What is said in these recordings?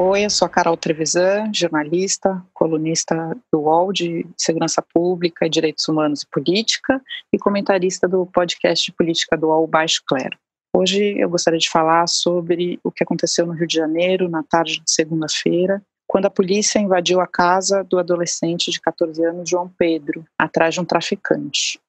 Oi, eu sou a Carol Trevisan, jornalista, colunista do UOL de Segurança Pública, Direitos Humanos e Política e comentarista do podcast de política do UOL Baixo Clero. Hoje eu gostaria de falar sobre o que aconteceu no Rio de Janeiro na tarde de segunda-feira, quando a polícia invadiu a casa do adolescente de 14 anos, João Pedro, atrás de um traficante.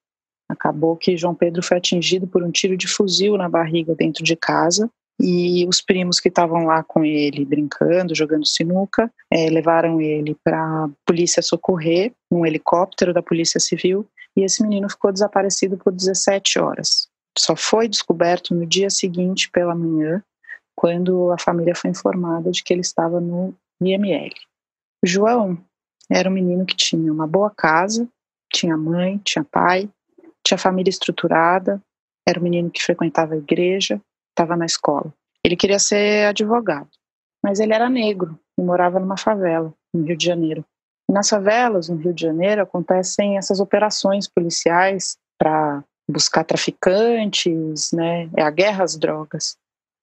Acabou que João Pedro foi atingido por um tiro de fuzil na barriga dentro de casa e os primos que estavam lá com ele brincando, jogando sinuca, é, levaram ele para a polícia socorrer, num helicóptero da Polícia Civil, e esse menino ficou desaparecido por 17 horas. Só foi descoberto no dia seguinte pela manhã, quando a família foi informada de que ele estava no IML. João era um menino que tinha uma boa casa, tinha mãe, tinha pai, tinha família estruturada, era um menino que frequentava a igreja, estava na escola. Ele queria ser advogado, mas ele era negro e morava numa favela, no Rio de Janeiro. E nas favelas, no Rio de Janeiro, acontecem essas operações policiais para buscar traficantes, né? É a guerra às drogas.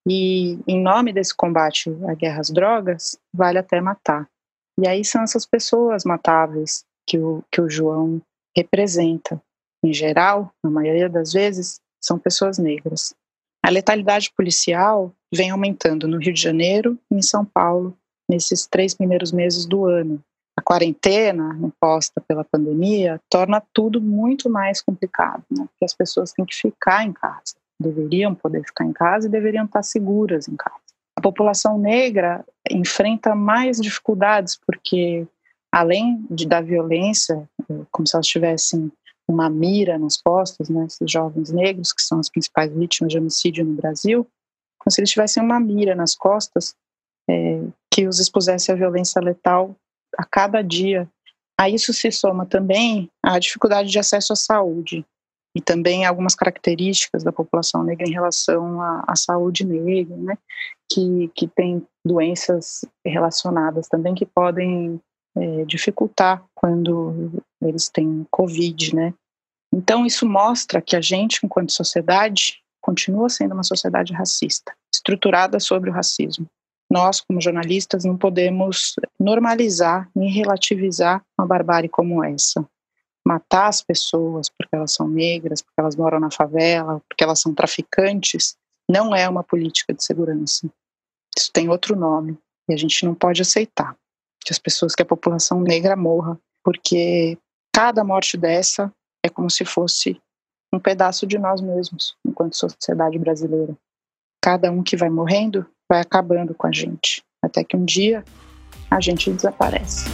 E em nome desse combate à guerra às drogas, vale até matar. E aí são essas pessoas matáveis que o, que o João representa. Em geral, na maioria das vezes, são pessoas negras. A letalidade policial vem aumentando no Rio de Janeiro e em São Paulo nesses três primeiros meses do ano. A quarentena imposta pela pandemia torna tudo muito mais complicado, né? porque as pessoas têm que ficar em casa, deveriam poder ficar em casa e deveriam estar seguras em casa. A população negra enfrenta mais dificuldades porque, além de, da violência, como se elas tivessem uma mira nas costas, né, esses jovens negros, que são as principais vítimas de homicídio no Brasil, como se eles tivessem uma mira nas costas é, que os expusesse à violência letal a cada dia. A isso se soma também a dificuldade de acesso à saúde e também algumas características da população negra em relação à, à saúde negra, né, que, que tem doenças relacionadas também que podem é, dificultar quando eles têm Covid, né? Então, isso mostra que a gente, enquanto sociedade, continua sendo uma sociedade racista, estruturada sobre o racismo. Nós, como jornalistas, não podemos normalizar nem relativizar uma barbárie como essa. Matar as pessoas porque elas são negras, porque elas moram na favela, porque elas são traficantes, não é uma política de segurança. Isso tem outro nome e a gente não pode aceitar que as pessoas, que a população negra morra, porque cada morte dessa é como se fosse um pedaço de nós mesmos, enquanto sociedade brasileira. Cada um que vai morrendo vai acabando com a gente, até que um dia a gente desaparece.